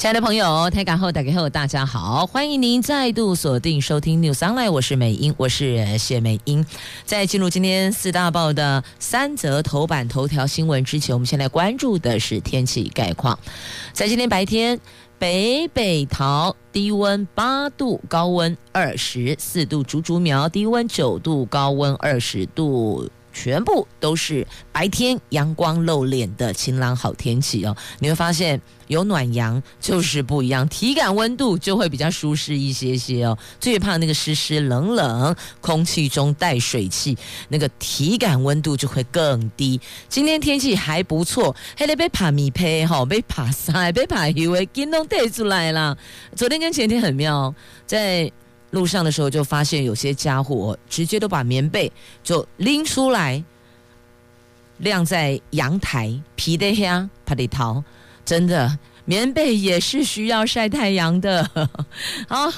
亲爱的朋友，台港后打开后，大家好，欢迎您再度锁定收听 News Online，我是美英，我是谢美英。在进入今天四大报的三则头版头条新闻之前，我们先来关注的是天气概况。在今天白天，北北桃低温八度，高温二十四度；竹竹苗低温九度，高温二十度。全部都是白天阳光露脸的晴朗好天气哦，你会发现有暖阳就是不一样，体感温度就会比较舒适一些些哦。最怕那个湿湿冷冷，空气中带水汽，那个体感温度就会更低。今天天气还不错，还得被爬米胚哈，被爬山，被爬鱼，为给弄带出来了。昨天跟前天很妙，在。路上的时候就发现有些家伙直接都把棉被就拎出来晾在阳台，皮的呀，怕里逃，真的棉被也是需要晒太阳的。啊。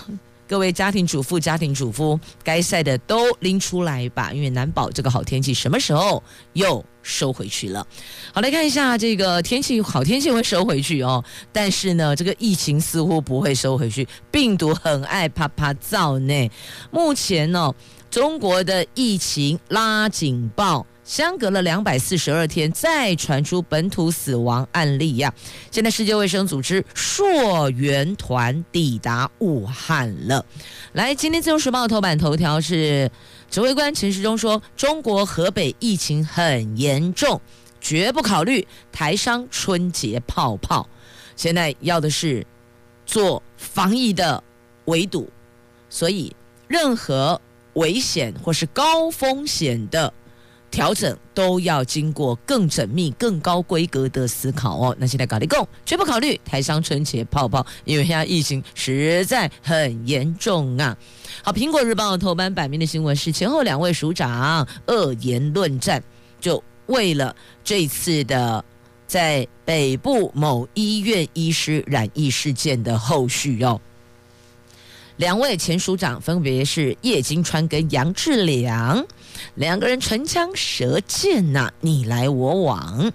各位家庭主妇、家庭主夫，该晒的都拎出来吧，因为难保这个好天气什么时候又收回去了。好，来看一下这个天气，好天气会收回去哦，但是呢，这个疫情似乎不会收回去，病毒很爱啪啪造呢。目前呢、中国的疫情拉警报。相隔了两百四十二天，再传出本土死亡案例呀！现在世界卫生组织溯源团抵达武汉了。来，今天自由时报头版头条是指挥官陈时中说，中国河北疫情很严重，绝不考虑台商春节泡泡。现在要的是做防疫的围堵，所以任何危险或是高风险的。调整都要经过更缜密、更高规格的思考哦。那现在搞立功，绝不考虑台商春节泡泡，因为现在疫情实在很严重啊。好，苹果日报头版版面的新闻是前后两位署长恶言论战，就为了这次的在北部某医院医师染疫事件的后续哦。两位前署长分别是叶金川跟杨志良。两个人唇枪舌剑呐，你来我往。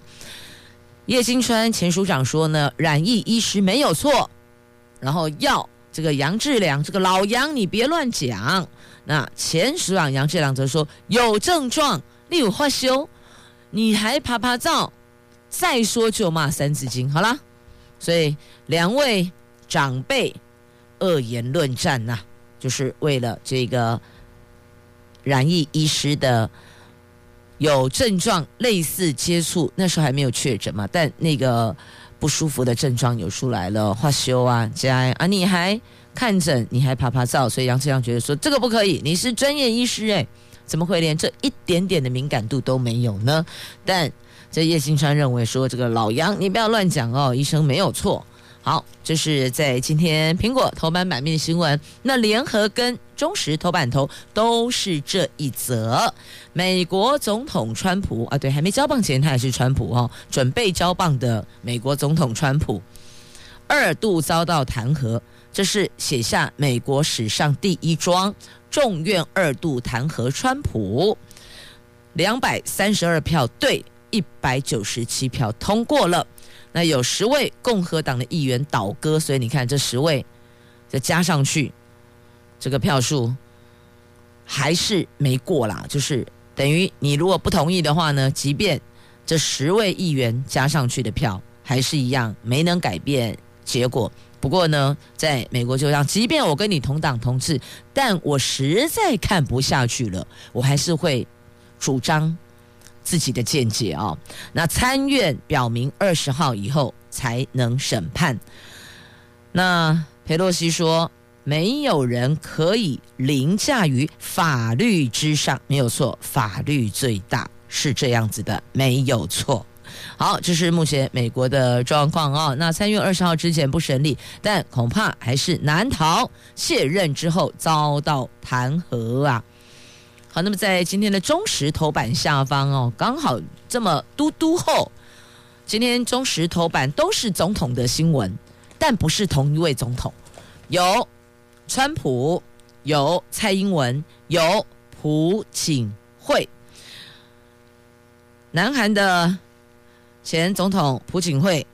叶金川前署长说呢，染疫医师没有错，然后要这个杨志良这个老杨你别乱讲。那前署长杨志良则说有症状，你有话修，你还趴趴走，再说就骂三字经。好了，所以两位长辈恶言论战呐，就是为了这个。染疫医师的有症状类似接触，那时候还没有确诊嘛，但那个不舒服的症状有出来了，化休啊，加啊，你还看诊，你还趴趴走，所以杨志良觉得说这个不可以，你是专业医师诶，怎么会连这一点点的敏感度都没有呢？但这叶新川认为说，这个老杨你不要乱讲哦，医生没有错。好，这是在今天苹果头版版面的新闻。那联合跟中时头版头都是这一则。美国总统川普啊，对，还没交棒前他还是川普哦，准备交棒的美国总统川普二度遭到弹劾，这是写下美国史上第一桩众院二度弹劾川普，两百三十二票对一百九十七票通过了。那有十位共和党的议员倒戈，所以你看这十位再加上去，这个票数还是没过啦。就是等于你如果不同意的话呢，即便这十位议员加上去的票还是一样，没能改变结果。不过呢，在美国就这样，即便我跟你同党同志，但我实在看不下去了，我还是会主张。自己的见解啊、哦，那参院表明二十号以后才能审判。那裴洛西说，没有人可以凌驾于法律之上，没有错，法律最大是这样子的，没有错。好，这是目前美国的状况啊。那参院二十号之前不审理，但恐怕还是难逃卸任之后遭到弹劾啊。好，那么在今天的中石头版下方哦，刚好这么嘟嘟后。今天中石头版都是总统的新闻，但不是同一位总统，有川普，有蔡英文，有朴槿惠。南韩的前总统朴槿惠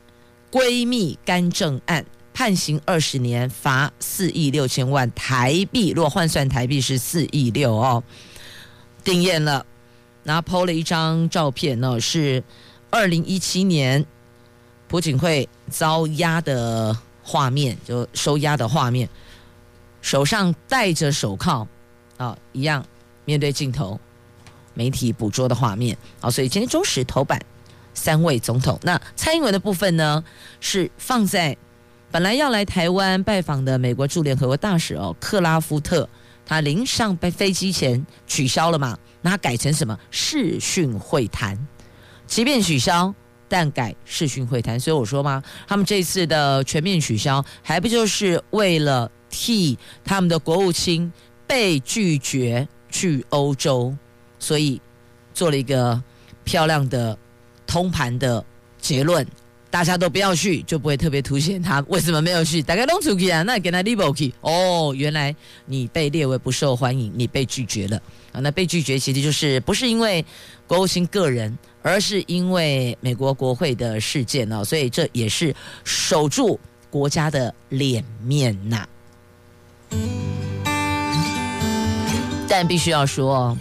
闺蜜干政案判刑二十年，罚四亿六千万台币，如果换算台币是四亿六哦，定谳了。然后抛了一张照片呢，是二零一七年朴槿惠遭押的画面，就收押的画面，手上戴着手铐啊，一样面对镜头。媒体捕捉的画面，啊，所以今天中时头版三位总统。那蔡英文的部分呢，是放在本来要来台湾拜访的美国驻联合国大使哦，克拉夫特，他临上飞飞机前取消了嘛？那他改成什么视讯会谈？即便取消，但改视讯会谈。所以我说嘛，他们这次的全面取消，还不就是为了替他们的国务卿被拒绝去欧洲？所以做了一个漂亮的通盘的结论，大家都不要去，就不会特别凸显他为什么没有去。大概弄出去啊，那给他立不去哦，原来你被列为不受欢迎，你被拒绝了啊。那被拒绝其实就是不是因为国务卿个人，而是因为美国国会的事件哦。所以这也是守住国家的脸面呐。但必须要说。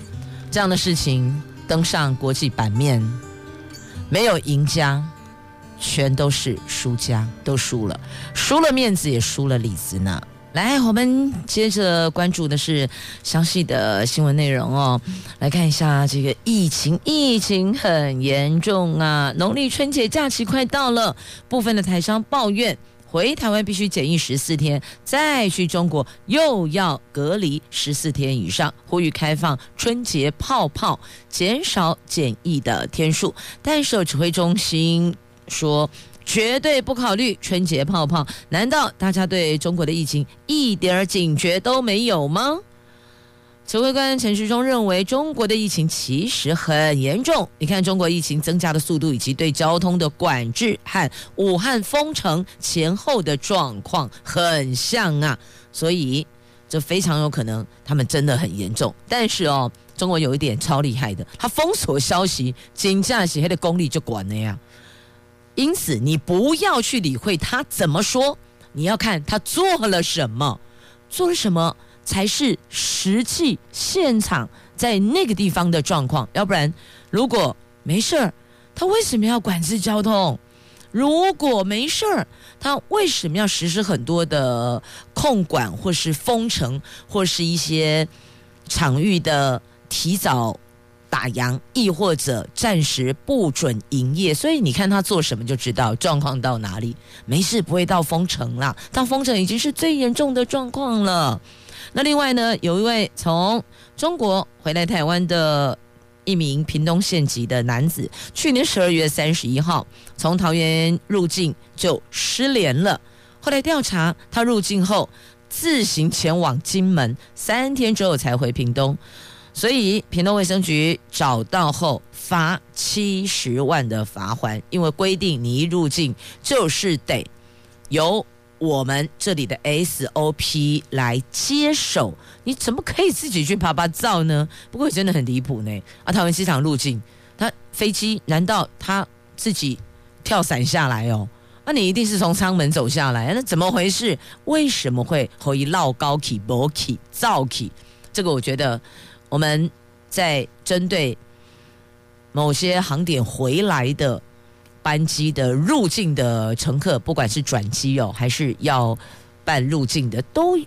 这样的事情登上国际版面，没有赢家，全都是输家，都输了，输了面子也输了里子呢。来，我们接着关注的是详细的新闻内容哦。来看一下这个疫情，疫情很严重啊！农历春节假期快到了，部分的台商抱怨。回台湾必须检疫十四天，再去中国又要隔离十四天以上。呼吁开放春节泡泡，减少检疫的天数。但是指挥中心说绝对不考虑春节泡泡。难道大家对中国的疫情一点警觉都没有吗？指挥官陈时中认为，中国的疫情其实很严重。你看，中国疫情增加的速度，以及对交通的管制和武汉封城前后的状况很像啊，所以这非常有可能他们真的很严重。但是哦，中国有一点超厉害的，他封锁消息，紧张写的功力就管了呀。因此，你不要去理会他怎么说，你要看他做了什么，做了什么。才是实际现场在那个地方的状况，要不然如果没事儿，他为什么要管制交通？如果没事儿，他为什么要实施很多的控管，或是封城，或是一些场域的提早打烊，亦或者暂时不准营业？所以你看他做什么就知道状况到哪里。没事，不会到封城啦，到封城已经是最严重的状况了。那另外呢，有一位从中国回来台湾的一名屏东县籍的男子，去年十二月三十一号从桃园入境就失联了。后来调查，他入境后自行前往金门，三天之后才回屏东。所以屏东卫生局找到后罚七十万的罚锾，因为规定你一入境就是得由。我们这里的 SOP 来接手，你怎么可以自己去趴趴走呢？不过真的很离谱呢。啊，桃园机场入境，他飞机难道他自己跳伞下来哦？那、你一定是从舱门走下来，那怎么回事？为什么会可以绕高起、薄起、造起？这个我觉得我们在针对某些航点回来的。班机的入境的乘客，不管是转机哦，还是要办入境的，都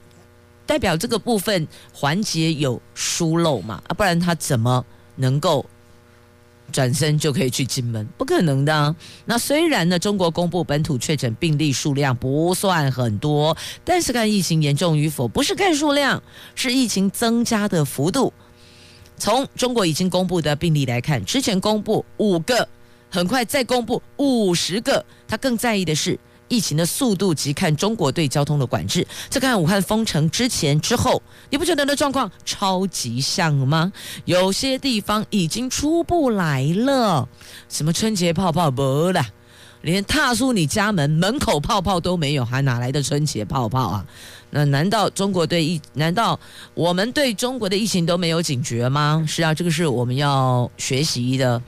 代表这个部分环节有疏漏嘛？啊，不然他怎么能够转身就可以去金门？不可能的。那虽然呢，中国公布本土确诊病例数量不算很多，但是看疫情严重与否，不是看数量，是疫情增加的幅度。从中国已经公布的病例来看，之前公布五个。很快再公布五十个，他更在意的是疫情的速度及看中国对交通的管制。这看武汉封城之前之后，你不觉得那状况超级像吗？有些地方已经出不来了，什么春节泡泡没了，连踏出你家门门口泡泡都没有，还哪来的春节泡泡啊？那难道中国对疫？难道我们对中国的疫情都没有警觉吗？是啊，这个是我们要学习的。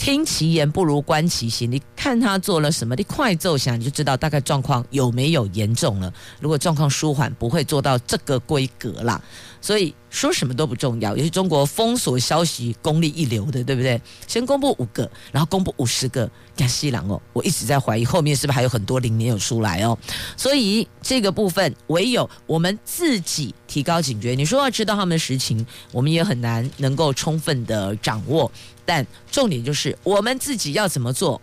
听其言不如观其行。你看他做了什么，你快奏响，你就知道大概状况有没有严重了。如果状况舒缓，不会做到这个规格啦。所以说什么都不重要。尤其中国封锁消息功力一流的，对不对？先公布五个，然后公布五十个，干西郎哦。我一直在怀疑后面是不是还有很多零没有出来哦。所以这个部分唯有我们自己提高警觉。你说要知道他们的实情，我们也很难能够充分的掌握。但重点就是我们自己要怎么做，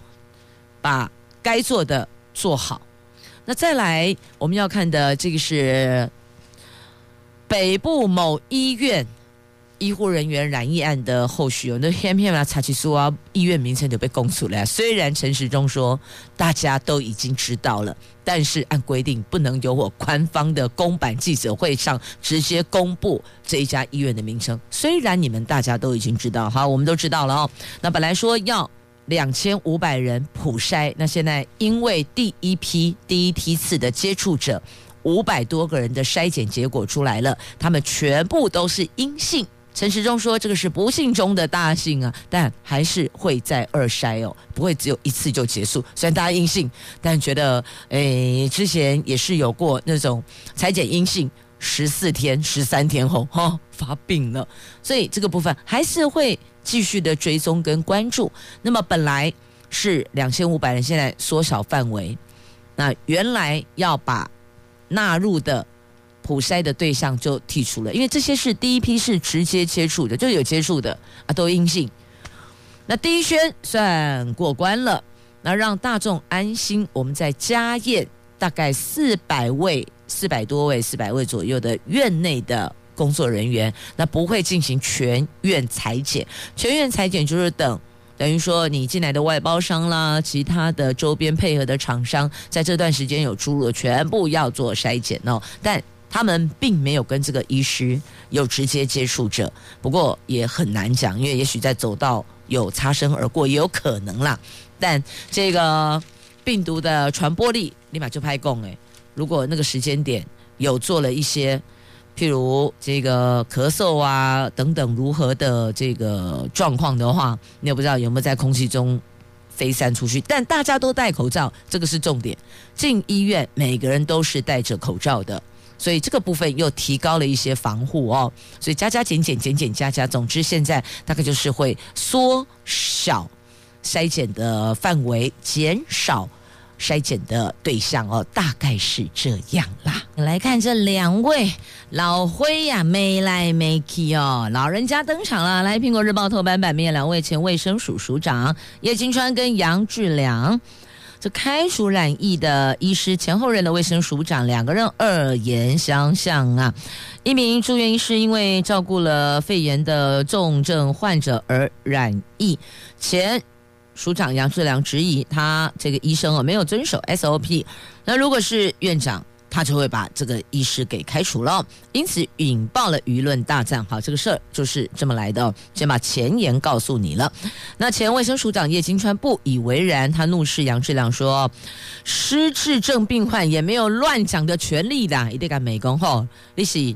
把该做的做好。那再来我们要看的这个是北部某医院医护人员染疫案的后续，有那偏偏啊查起诉啊，医院名称就被供出来。虽然陈时中说大家都已经知道了。但是按规定不能由我官方的公版记者会上直接公布这一家医院的名称。虽然你们大家都已经知道，好，我们都知道了哦。那本来说要两千五百人普筛，那现在因为第一批第一批次的接触者五百多个人的筛检结果出来了，他们全部都是阴性。陈时中说：“这个是不幸中的大幸啊，但还是会再二筛哦，不会只有一次就结束。虽然大家阴性，但觉得诶，之前也是有过那种裁剪阴性十四天、十三天后哈、哦、发病了，所以这个部分还是会继续的追踪跟关注。那么本来是两千五百人，现在缩小范围，那原来要把纳入的。”普筛的对象就剔除了，因为这些是第一批是直接接触的，就有接触的啊，都阴性。那第一圈算过关了，那让大众安心。我们在家验大概四百位、四百多位、四百位左右的院内的工作人员，那不会进行全院裁剪。全院裁剪就是等，等于说你进来的外包商啦，其他的周边配合的厂商，在这段时间有出入，全部要做筛检哦。但他们并没有跟这个医师有直接接触者，不过也很难讲，因为也许在走道有擦身而过，也有可能啦。但这个病毒的传播力立马就拍供诶，如果那个时间点有做了一些，譬如这个咳嗽啊等等如何的这个状况的话，你也不知道有没有在空气中飞散出去。但大家都戴口罩，这个是重点。进医院每个人都是戴着口罩的。所以这个部分又提高了一些防护哦，所以加加减减减减加加，总之现在大概就是会缩小筛检的范围，减少筛检的对象哦，大概是这样啦。来看这两位老灰呀，没来没去哦，老人家登场了。来，苹果日报头版版面，两位前卫生署署长叶金川跟杨志良。这开除染疫的医师，前后任的卫生署长，两个人二言相向啊！一名住院医师因为照顾了肺炎的重症患者而染疫，前署长杨志良质疑他这个医生啊没有遵守 SOP。那如果是院长？他就会把这个医师给开除了，因此引爆了舆论大战。好，这个事儿就是这么来的。先把前言告诉你了。那前卫生署长叶金川不以为然，他怒视杨志良说：“失智症病患也没有乱讲的权利的，一定敢美工后你是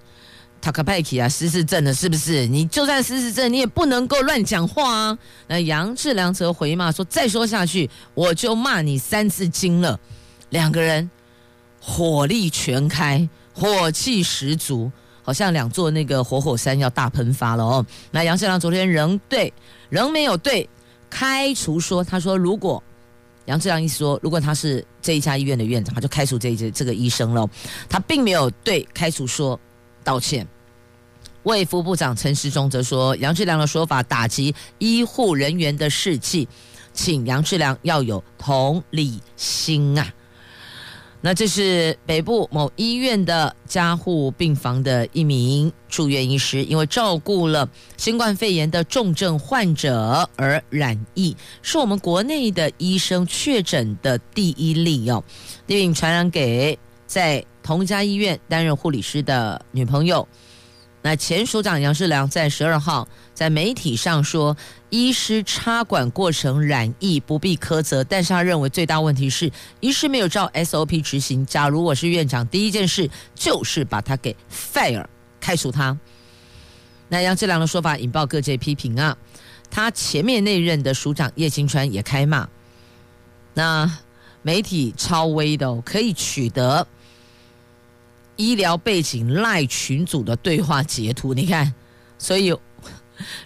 塔克派克啊，失智症的是不是？你就算失智症，你也不能够乱讲话啊。”那杨志良则回骂说：“再说下去，我就骂你三字经了。”两个人。火力全开，火气十足，好像两座那个活火，山要大喷发了哦。那杨志良昨天仍对，仍没有对开除说，他说如果杨志良一说，如果他是这一家医院的院长，他就开除这一这个医生了。他并没有对开除说道歉。卫福部长陈时中则说，杨志良的说法打击医护人员的士气，请杨志良要有同理心啊。那这是北部某医院的加护病房的一名住院医师，因为照顾了新冠肺炎的重症患者而染疫，是我们国内的医生确诊的第一例哦，并传染给在同家医院担任护理师的女朋友。那前署长杨志良在十二号在媒体上说，医师插管过程染疫不必苛责，但是他认为最大问题是医师没有照 SOP 执行。假如我是院长，第一件事就是把他给 fire 开除他。那杨志良的说法引爆各界批评啊，他前面那任的署长叶金川也开骂。那媒体超威的哦，可以取得。医疗背景赖群组的对话截图，你看，所以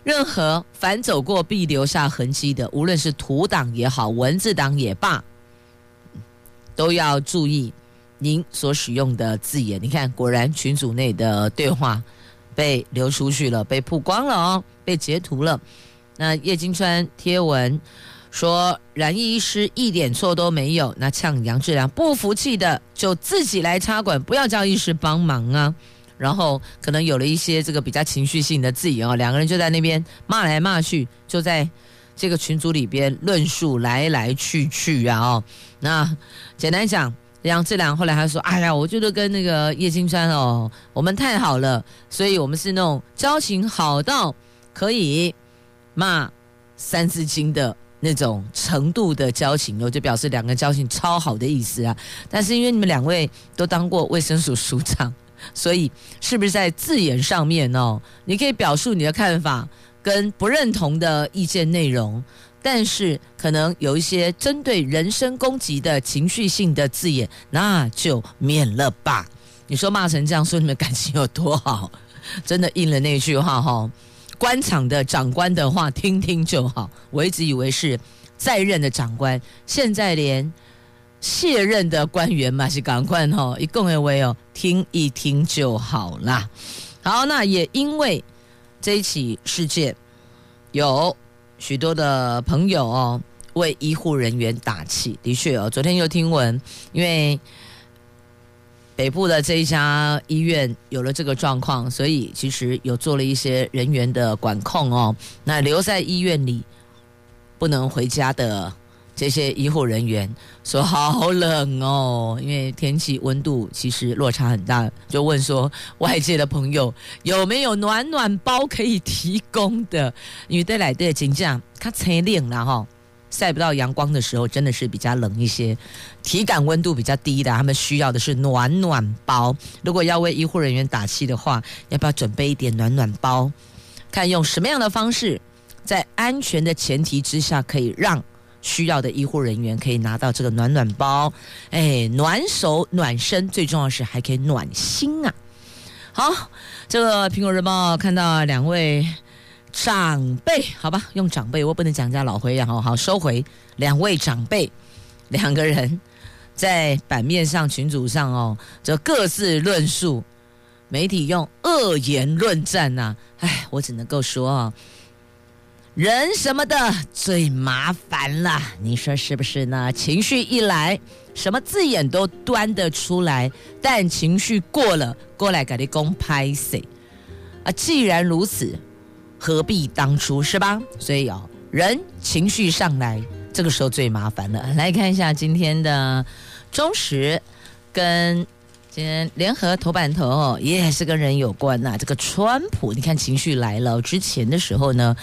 任何凡走过必留下痕迹的，无论是图档也好，文字档也罢，都要注意您所使用的字眼。你看，果然群组内的对话被流出去了，被曝光了哦，被截图了。那叶金川贴文。说冉医师一点错都没有，那呛杨志良不服气的就自己来插管，不要叫医师帮忙啊。然后可能有了一些这个比较情绪性的字眼哦，两个人就在那边骂来骂去，就在这个群组里边论述来来去去啊哦。那简单讲，杨志良后来还说：“哎呀，我觉得跟那个叶金川哦，我们太好了，所以我们是那种交情好到可以骂三字经的。”那种程度的交情，我就表示两个交情超好的意思啊。但是因为你们两位都当过卫生署署长，所以是不是在字眼上面哦，你可以表述你的看法跟不认同的意见内容，但是可能有一些针对人身攻击的情绪性的字眼，那就免了吧。你说骂成这样，说你们感情有多好，真的应了那句话哈。官场的长官的话听听就好，我一直以为是在任的长官，现在连卸任的官员嘛是赶快哈，一共为哦听一听就好啦。好，那也因为这一起事件，有许多的朋友哦为医护人员打气。的确哦，昨天又听闻，因为。北部的这一家医院有了这个状况，所以其实有做了一些人员的管控哦。那留在医院里不能回家的这些医护人员说好冷哦，因为天气温度其实落差很大，就问说外界的朋友有没有暖暖包可以提供的？因为带来的景象它太冷了哈。晒不到阳光的时候，真的是比较冷一些，体感温度比较低的，他们需要的是暖暖包。如果要为医护人员打气的话，要不要准备一点暖暖包？看用什么样的方式，在安全的前提之下，可以让需要的医护人员可以拿到这个暖暖包。哎，暖手暖身，最重要是还可以暖心啊！好，这个苹果日报看到两位。长辈，好吧，用长辈，我不能讲人家老灰啊，好好收回。两位长辈，两个人在版面上、群组上哦，就各自论述，媒体用恶言论战呐、啊。哎，我只能够说啊，人什么的最麻烦了，你说是不是呢？情绪一来，什么字眼都端得出来，但情绪过了，过来给你公拍谁啊？既然如此。何必当初是吧？所以哦，人情绪上来，这个时候最麻烦了。来看一下今天的中时跟今天联合头版头哦，也是跟人有关呐、这个川普，你看情绪来了。之前的时候呢，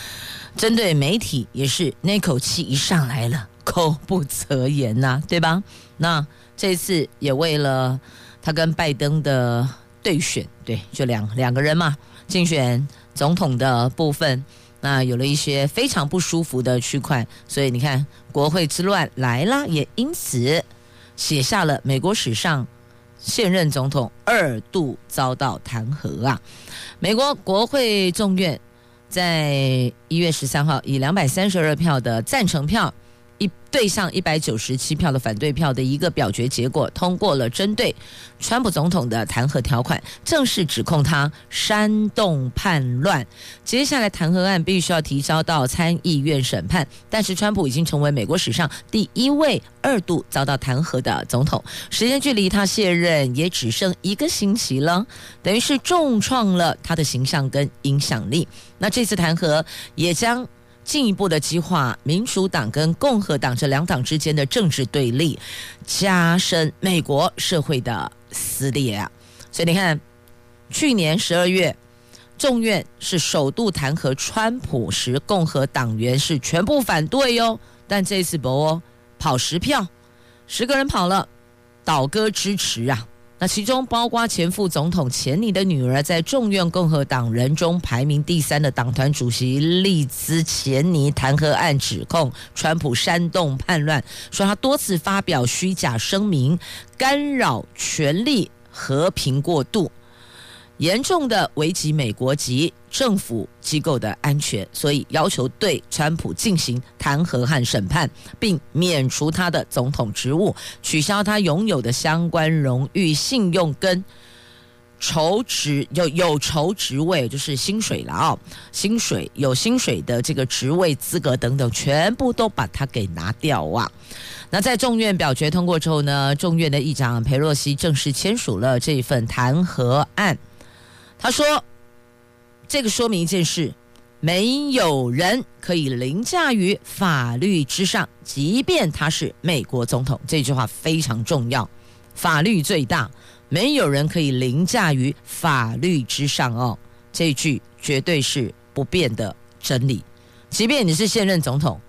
针对媒体也是那口气一上来了，口不择言呐、对吧？那这次也为了他跟拜登的对选，对，就两两个人嘛，竞选。总统的部分，那有了一些非常不舒服的区块，所以你看国会之乱来了，也因此写下了美国史上现任总统二度遭到弹劾啊！美国国会众院在一月十三号以两百三十二票的赞成票一对上一百九十七票的反对票的一个表决结果，通过了针对川普总统的弹劾条款，正式指控他煽动叛乱。接下来弹劾案必须要提交到参议院审判，但是川普已经成为美国史上第一位二度遭到弹劾的总统，时间距离他卸任也只剩一个星期了，等于是重创了他的形象跟影响力。那这次弹劾也将。进一步的激化民主党跟共和党这两党之间的政治对立，加深美国社会的撕裂啊！所以你看，去年十二月，众院是首度弹劾川普时，共和党员是全部反对哟。但这次博哦，跑十票，十个人跑了，倒戈支持啊！那其中包括前副总统钱尼的女儿，在众院共和党人中排名第三的党团主席利兹钱尼弹劾案指控川普煽动叛乱，说他多次发表虚假声明，干扰权力和平过渡。严重的危及美国及政府机构的安全，所以要求对川普进行弹劾和审判，并免除他的总统职务，取消他拥有的相关荣誉、信用跟酬职有有酬职位，就是薪水了啊、薪水有薪水的这个职位资格等等，全部都把他给拿掉啊！那在众院表决通过之后呢，众院的议长裴洛西正式签署了这份弹劾案。他说：“这个说明一件事，没有人可以凌驾于法律之上，即便他是美国总统。这句话非常重要，法律最大，没有人可以凌驾于法律之上哦。这句绝对是不变的真理，即便你是现任总统。”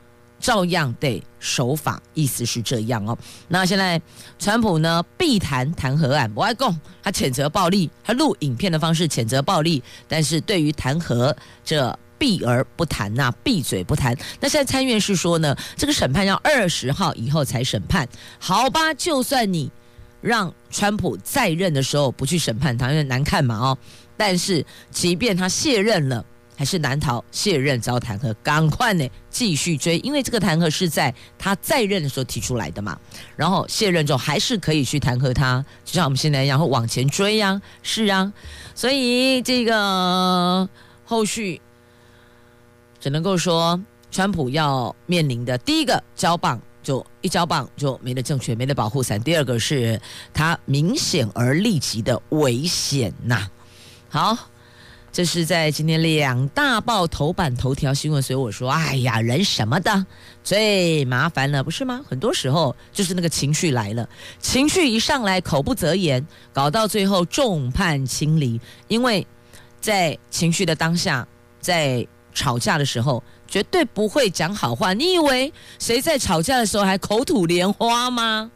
照样得守法，意思是这样哦。那现在川普呢，避谈弹劾案，不爱讲，他谴责暴力，他录影片的方式谴责暴力，但是对于弹劾这避而不谈呐，闭嘴不谈。那现在参院是说呢，这个审判要二十号以后才审判，好吧？就算你让川普在任的时候不去审判他，因为难看嘛哦。但是即便他卸任了。还是难逃卸任遭弹劾，赶快呢继续追，因为这个弹劾是在他在任的时候提出来的嘛。然后卸任之后还是可以去弹劾他，就像我们现在一样，会往前追呀、是啊。所以这个后续只能够说，川普要面临的第一个交棒就一交棒就没了政权，没了保护伞；第二个是他明显而立即的危险呐。好。这是在今天两大报头版头条新闻，所以我说，哎呀，人什么的最麻烦了，不是吗？很多时候就是那个情绪来了，情绪一上来，口不择言，搞到最后众叛亲离。因为在情绪的当下，在吵架的时候，绝对不会讲好话。你以为谁在吵架的时候还口吐莲花吗？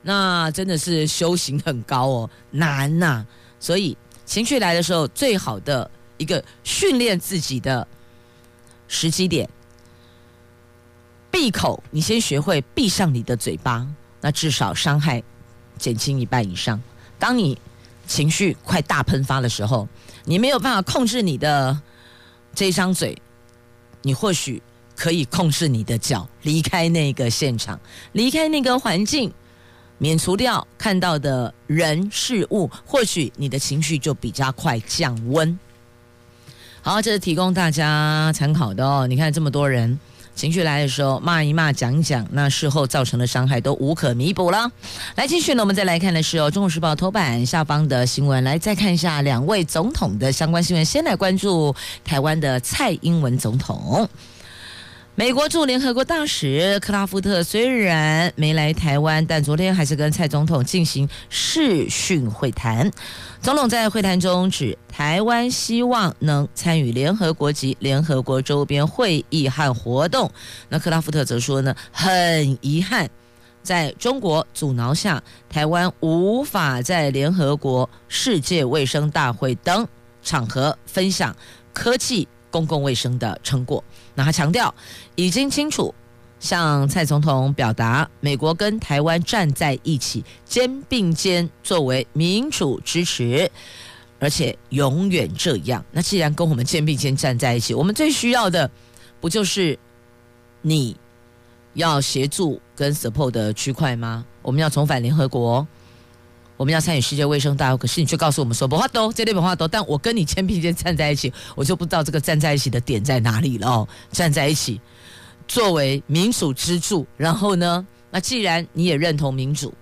那真的是修行很高哦，难呐、所以。情绪来的时候，最好的一个训练自己的时机点，闭口。你先学会闭上你的嘴巴，那至少伤害减轻一半以上。当你情绪快大喷发的时候，你没有办法控制你的这张嘴，你或许可以控制你的脚，离开那个现场，离开那个环境。免除掉看到的人事物，或许你的情绪就比较快降温。好，这是提供大家参考的哦。你看这么多人情绪来的时候骂一骂、讲一讲，那事后造成的伤害都无可弥补了。来继续呢，我们再来看的是哦，《中国时报》头版下方的新闻，来再看一下两位总统的相关新闻。先来关注台湾的蔡英文总统。美国驻联合国大使克拉夫特虽然没来台湾，但昨天还是跟蔡总统进行视讯会谈。总统在会谈中指，台湾希望能参与联合国及联合国周边会议和活动。那克拉夫特则说呢，很遗憾，在中国阻挠下，台湾无法在联合国世界卫生大会等场合分享科技公共卫生的成果。那他强调，已经清楚向蔡总统表达，美国跟台湾站在一起，肩并肩，作为民主支持，而且永远这样。那既然跟我们肩并肩站在一起，我们最需要的不就是你要协助跟 support 的区块吗？我们要重返联合国，我们要参与世界卫生大会，可是你却告诉我们说不话多，这里不话多，但我跟你肩并肩站在一起，我就不知道这个站在一起的点在哪里了哦。站在一起，作为民主支柱，然后呢，那既然你也认同民主，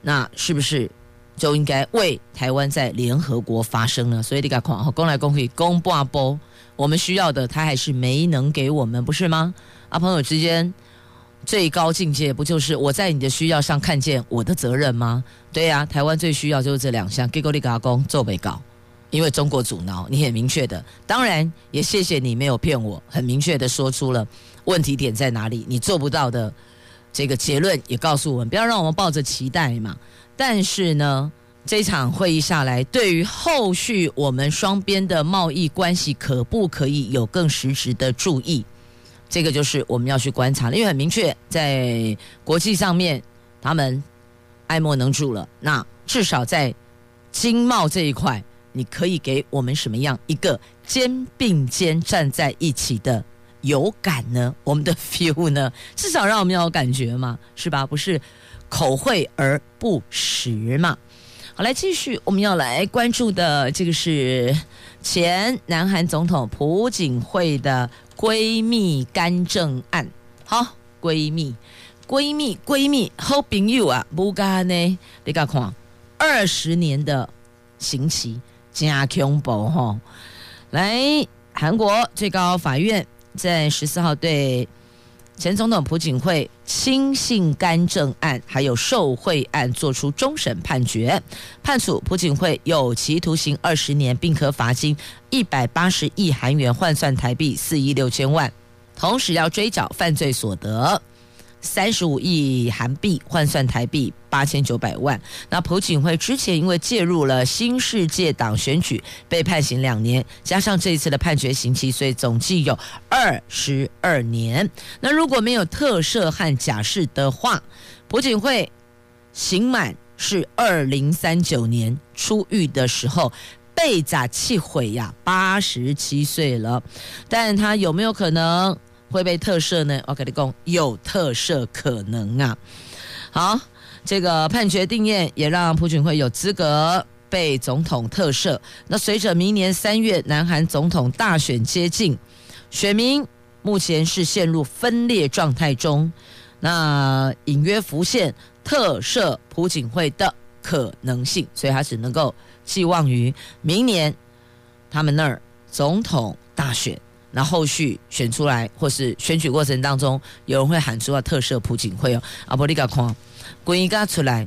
那是不是就应该为台湾在联合国发声呢？所以你看，好，公来公去，公不阿波，我们需要的他还是没能给我们，不是吗？啊，朋友之间。最高境界不就是我在你的需要上看见我的责任吗？对呀、啊，台湾最需要就是这两项。给够力嘎工做被告，因为中国阻挠，你很明确的。当然也谢谢你没有骗我，很明确的说出了问题点在哪里，你做不到的这个结论也告诉我们，不要让我们抱着期待嘛。但是呢，这场会议下来，对于后续我们双边的贸易关系，可不可以有更实质的注意？这个就是我们要去观察的，因为很明确，在国际上面，他们爱莫能助了。那至少在经贸这一块，你可以给我们什么样一个肩并肩站在一起的有感呢？我们的 feel 呢？至少让我们要有感觉嘛，是吧？不是口惠而不实嘛。好，来继续，我们要来关注的这个是前南韩总统朴槿惠的。闺蜜干政案，好，闺蜜，闺蜜，闺蜜，好朋友啊，不干呢？你看看，二十年的刑期，加恐怖哈！来，韩国最高法院在十四号对前总统朴槿惠亲信干政案还有受贿案作出终审判决，判处朴槿惠有期徒刑二十年，并可罚金一百八十亿韩元，换算台币四亿六千万，同时要追缴犯罪所得。三十五亿韩币换算台币八千九百万。那朴槿惠之前因为介入了新世界党选举，被判刑两年，加上这一次的判决刑期，所以总计有二十二年。那如果没有特赦和假释的话，朴槿惠刑满是二零三九年出狱的时候，被砸气毁呀，八十七岁了。但他有没有可能？会被特赦呢？我跟你讲，有特赦可能啊。好，这个判决定谳也让朴槿惠有资格被总统特赦。那随着明年三月南韩总统大选接近，选民目前是陷入分裂状态中，那隐约浮现特赦朴槿惠的可能性，所以他只能够寄望于明年他们那儿总统大选。那后续选出来，或是选举过程当中，有人会喊出啊特赦朴槿惠哦。阿伯你个看，规家出来，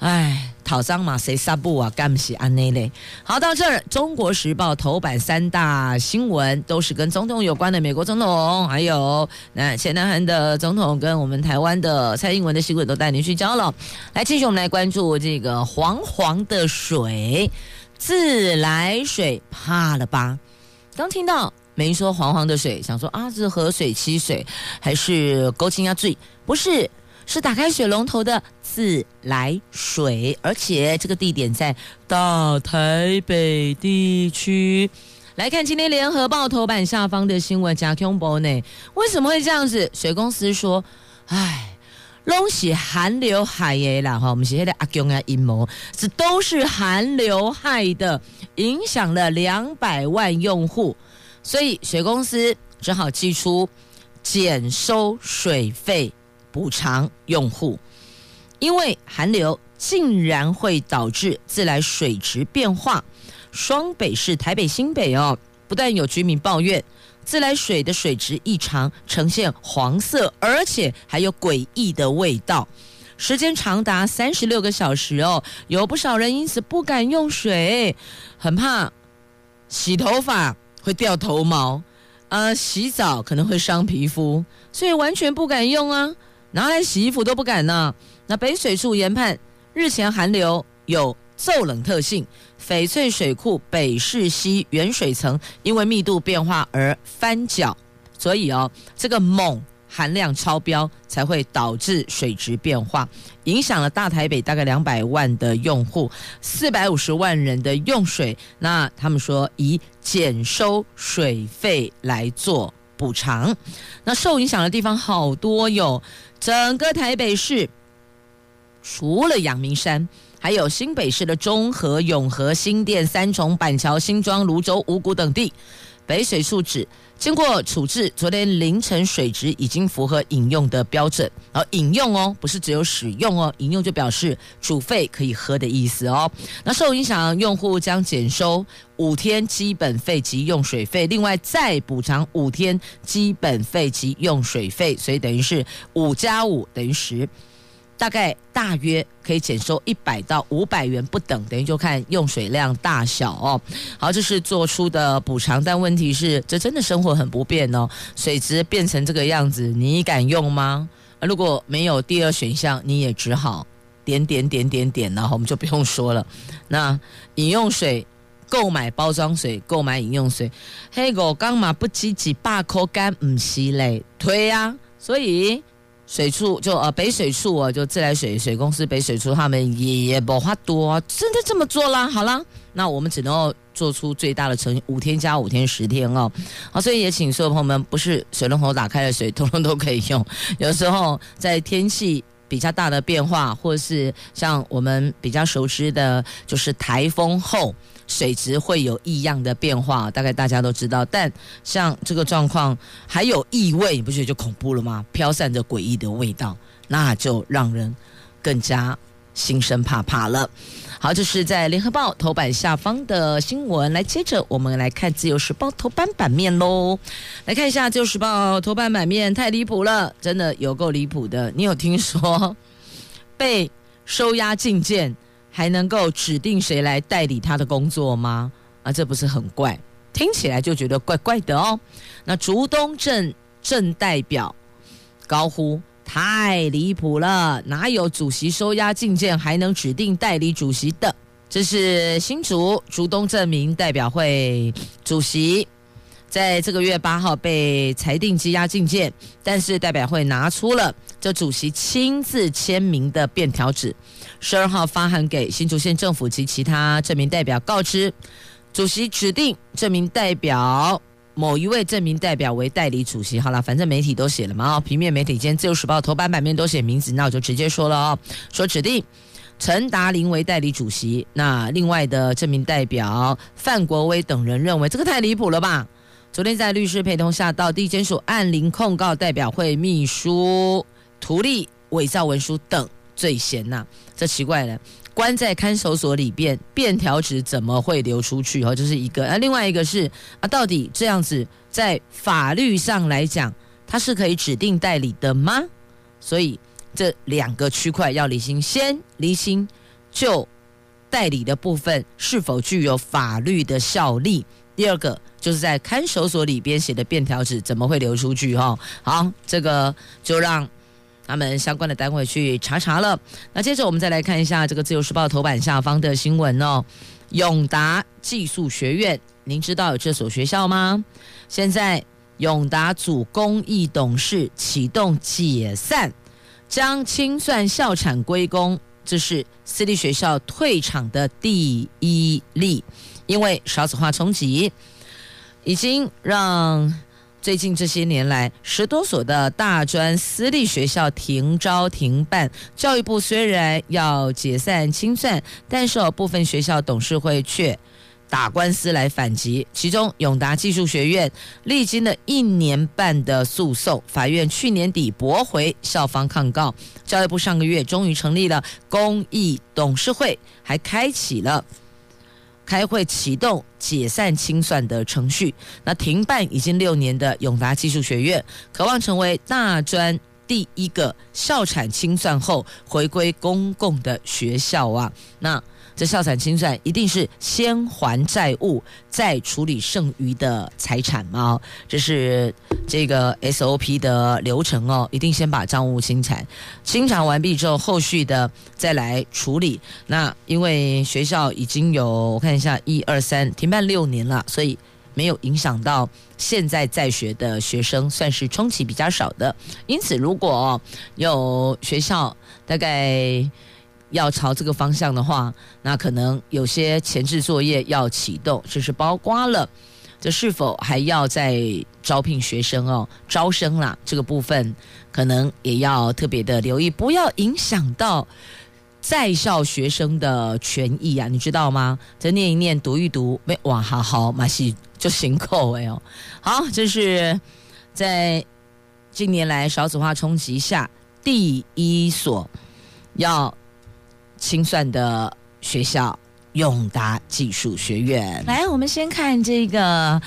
哎，讨赃嘛，谁杀不啊？干不起安内嘞？好，到这儿，《中国时报》头版三大新闻都是跟总统有关的，美国总统，还有那前南韩的总统跟我们台湾的蔡英文的新闻都带您去交了。来，继续我们来关注这个黄黄的水，自来水，怕了吧？刚听到。没说黄黄的水，想说啊，是河水、溪水还是勾清啊？水不是，是打开水龙头的自来水，而且这个地点在大台北地区。来看今天联合报头版下方的新闻，加恐怖呢？为什么会这样子？水公司说，哎，拢是寒流害的啦，哈，我们写的阿公啊阴谋，这都是寒流害的，影响了两百万用户。所以水公司只好寄出减收水费补偿用户，因为寒流竟然会导致自来水质变化。双北市台北新北哦，不但有居民抱怨自来水的水质异常，呈现黄色，而且还有诡异的味道，时间长达三十六个小时哦，有不少人因此不敢用水，很怕洗头发。会掉头毛，啊，洗澡可能会伤皮肤，所以完全不敢用啊！拿来洗衣服都不敢呢、那北水处研判，日前寒流有骤冷特性，翡翠水库北市溪原水层因为密度变化而翻搅，所以哦，这个锰。含量超标才会导致水质变化，影响了大台北大概两百万的用户，四百五十万人的用水。那他们说以减收水费来做补偿。那受影响的地方好多哟，整个台北市除了阳明山，还有新北市的中和、永和、新店、三重、板桥、新庄、芦洲、五股等地。北水处置经过处置，昨天凌晨水质已经符合饮用的标准。而饮用哦，不是只有使用哦，饮用就表示煮沸可以喝的意思哦。那受影响用户将减收五天基本费及用水费，另外再补偿五天基本费及用水费，所以等于是五加五等于十。大概大约可以减收一百到五百元不等，等于就看用水量大小哦。好，这是做出的补偿，但问题是，这真的生活很不便哦。水质变成这个样子，你敢用吗？如果没有第二选项，你也只好点点点点点，然后我们就不用说了。那饮用水购买包装水，购买饮用水，黑狗刚嘛不积极罢扣干唔吸嘞，推呀、啊，所以。水处就呃北水处啊，就自来水水公司北水处，他们也不花多，真的这么做啦。好啦，那我们只能够做出最大的成，五天加五天十天哦。好，所以也请所有朋友们，不是水龙头打开的水，通通都可以用。有时候在天气比较大的变化，或是像我们比较熟知的，就是台风后。水质会有异样的变化，大概大家都知道。但像这个状况还有异味，你不觉得就恐怖了吗？飘散着诡异的味道，那就让人更加心生怕怕了。好，这是在联合报头版下方的新闻。来，接着我们来看自由时报头版版面喽。来看一下自由时报头版版面，太离谱了，真的有够离谱的。你有听说 被收押禁见？还能够指定谁来代理他的工作吗？啊，这不是很怪，听起来就觉得怪怪的哦。那竹东镇镇代表高呼太离谱了，哪有主席收押禁见还能指定代理主席的？这是新竹竹东镇民代表会主席，在这个月八号被裁定羁押禁见，但是代表会拿出了这主席亲自签名的便条纸。十二号发函给新竹县政府及其他证明代表，告知主席指定证明代表某一位证明代表为代理主席。好了，反正媒体都写了嘛，哦，平面媒体兼自由时报头版版面都写名字，那我就直接说了哦，说指定陈达林为代理主席。那另外的证明代表范国威等人认为这个太离谱了吧？昨天在律师陪同下到地检署按铃控告代表会秘书图利伪造文书等。最嫌呐、这奇怪了，关在看守所里边，便条纸怎么会流出去？哦，这是一个。啊，另外一个是啊，到底这样子在法律上来讲，它是可以指定代理的吗？所以这两个区块要理清，先厘清就代理的部分是否具有法律的效力。第二个就是在看守所里边写的便条纸怎么会流出去？哈，好，这个就让。他们相关的单位去查查了。那接着我们再来看一下这个《自由时报》头版下方的新闻哦。永达技术学院，您知道有这所学校吗？现在永达组公益董事启动解散，将清算校产归公，这是私立学校退场的第一例。因为少子化冲击，已经让。最近这些年来，十多所的大专私立学校停招停办。教育部虽然要解散清算，但是有部分学校董事会却打官司来反击。其中永达技术学院历经了一年半的诉讼，法院去年底驳回校方抗告。教育部上个月终于成立了公益董事会，还开启了。开会启动解散清算的程序。那停办已经六年的永达技术学院，渴望成为大专第一个校产清算后回归公共的学校啊。那这校产清算一定是先还债务，再处理剩余的财产吗？这是这个 SOP 的流程哦，一定先把账务清偿，清偿完毕之后，后续的再来处理。那因为学校已经有我看一下一二三停办六年了，所以没有影响到现在在学的学生，算是冲击比较少的。因此，如果有学校大概。要朝这个方向的话，那可能有些前置作业要启动，就是包括了这是否还要再招聘学生哦？招生啦，这个部分可能也要特别的留意，不要影响到在校学生的权益啊，你知道吗？再念一念，读一读，没哇，好好，马戏就行够哎哦。好，这是在近年来少子化冲击下第一所要清算的学校。永达技术学院，来，我们先看这个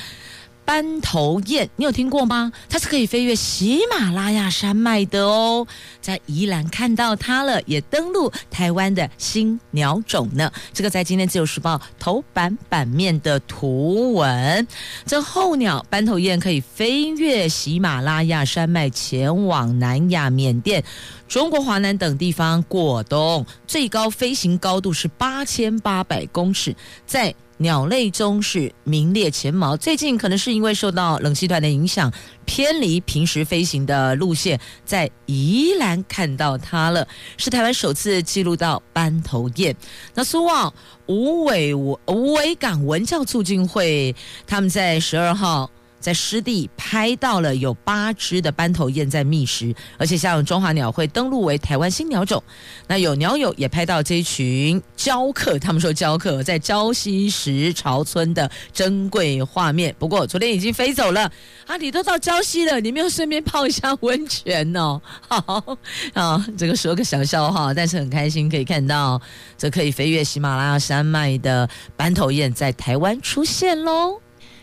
斑头雁，你有听过吗？它是可以飞越喜马拉雅山脉的哦，在宜兰看到它了，也登陆台湾的新鸟种呢。这个在今天自由时报头版版面的图文，这候鸟斑头雁可以飞越喜马拉雅山脉，前往南亚、缅甸。中国华南等地方过冬，最高飞行高度是八千八百公尺，在鸟类中是名列前茅。最近可能是因为受到冷气团的影响，偏离平时飞行的路线，在宜兰看到它了，是台湾首次记录到斑头雁。那苏澳无尾无尾港文教促进会，他们在十二号。在湿地拍到了有八只的斑头雁在觅食，而且像中华鸟会登录为台湾新鸟种。那有鸟友也拍到这一群鷦客，他们说鷦客在礁溪石潮村的珍贵画面。不过昨天已经飞走了 啊！你都到礁溪了，你没有顺便泡一下温泉哦？好 啊，这个说个小笑话，但是很开心可以看到这可以飞越喜马拉雅山脉的斑头雁在台湾出现喽。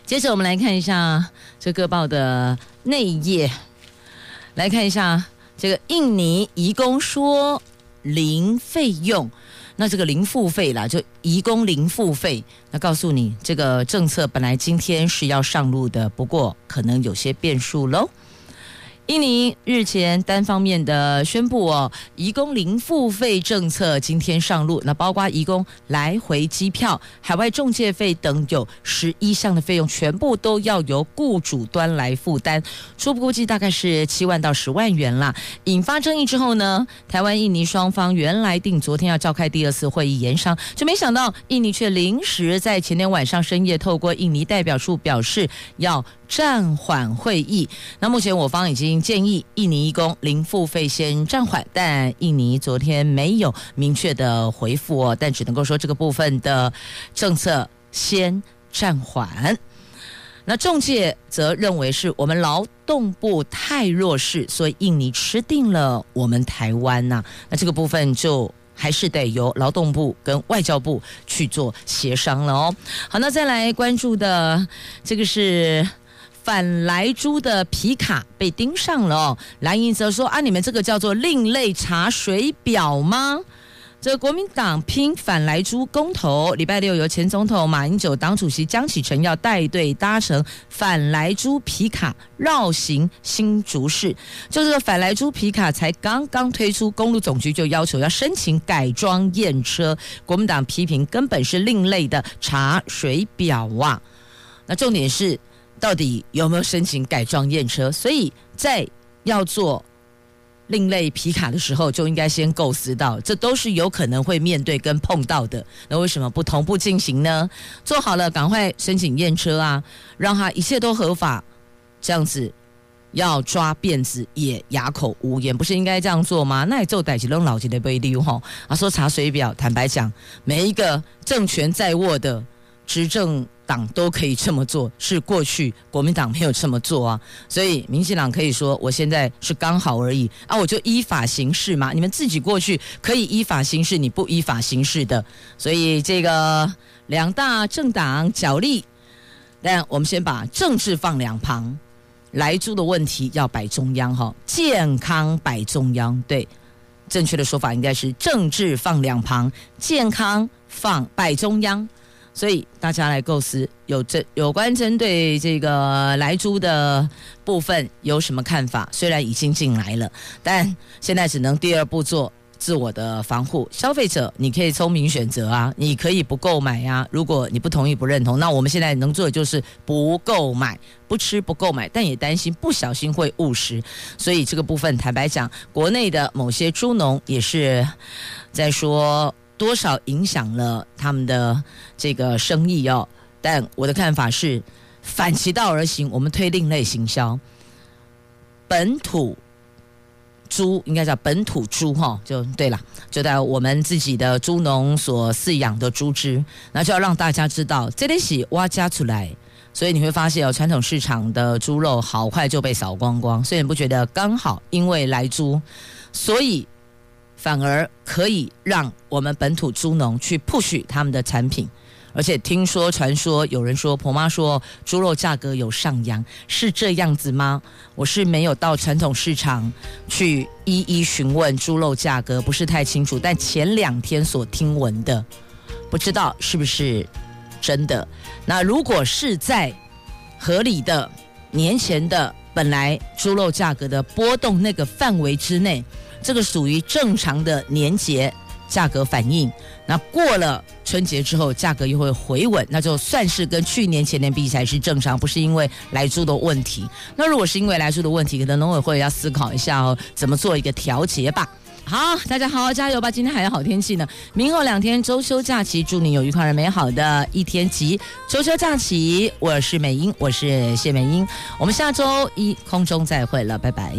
接着我们来看一下这个报的内页，来看一下这个印尼移工说零费用，那这个零付费啦，就移工零付费。那告诉你，这个政策本来今天是要上路的，不过可能有些变数喽。印尼日前单方面的宣布哦，移工零付费政策今天上路，那包括移工来回机票、海外中介费等有十一项的费用，全部都要由雇主端来负担，初步估计大概是七万到十万元啦。引发争议之后呢，台湾印尼双方原来定昨天要召开第二次会议研商，就没想到印尼却临时在前天晚上深夜透过印尼代表处表示要暂缓会议。那目前我方已经。建议印尼移工零付费先暂缓，但印尼昨天没有明确的回复哦，但只能够说这个部分的政策先暂缓。那中介则认为是我们劳动部太弱势，所以印尼吃定了我们台湾呐、那这个部分就还是得由劳动部跟外交部去做协商了哦。好，那再来关注的这个是。反莱猪的皮卡被盯上了哦，蓝营则说啊，你们这个叫做另类查水表吗？这国民党拼反莱猪公投，礼拜六由前总统马英九、党主席江启臣要带队搭乘反莱猪皮卡绕行新竹市。就这个反莱猪皮卡才刚刚推出，公路总局就要求要申请改装验车，国民党批评根本是另类的查水表啊。那重点是。到底有没有申请改装验车？所以在要做另类皮卡的时候，就应该先构思到，这都是有可能会面对跟碰到的。那为什么不同步进行呢？做好了，赶快申请验车啊，让他一切都合法，这样子要抓辫子也哑口无言，不是应该这样做吗？那也就逮起扔老几的威力吼啊！说查水表，坦白讲，每一个政权在握的执政。党都可以这么做，是过去国民党没有这么做啊，所以民进党可以说我现在是刚好而已。啊，我就依法行事嘛。你们自己过去可以依法行事，你不依法行事的，所以这个两大政党角力，但我们先把政治放两旁，莱猪的问题要摆中央哈，健康摆中央，对，正确的说法应该是政治放两旁，健康放摆中央。所以大家来构思有针有关针对这个来猪的部分有什么看法？虽然已经进来了，但现在只能第二步做自我的防护。消费者你可以聪明选择啊，你可以不购买呀、啊。如果你不同意不认同，那我们现在能做的就是不购买、不吃、不购买，但也担心不小心会误食。所以这个部分坦白讲，国内的某些猪农也是在说。多少影响了他们的这个生意哦？但我的看法是，反其道而行，我们推另类行销，本土猪应该叫本土猪哈，就对了，就在我们自己的猪农所饲养的猪只，那就要让大家知道这里是挖家出来，所以你会发现哦，传统市场的猪肉好快就被扫光光，所以你不觉得刚好因为来猪，所以反而可以让我们本土猪农去 push 他们的产品。而且听说传说有人说婆妈说猪肉价格有上扬，是这样子吗？我是没有到传统市场去一一询问猪肉价格，不是太清楚。但前两天所听闻的，不知道是不是真的。那如果是在合理的年前的本来猪肉价格的波动那个范围之内，这个属于正常的年节价格反应。那过了春节之后，价格又会回稳，那就算是跟去年前年比才是正常，不是因为来猪的问题。那如果是因为来猪的问题，可能农委会要思考一下哦，怎么做一个调节吧。好，大家好好加油吧！今天还有好天气呢，明后两天周休假期，祝你有愉快而美好的一天及周休假期。我是美英，我是谢美英，我们下周一空中再会了，拜拜。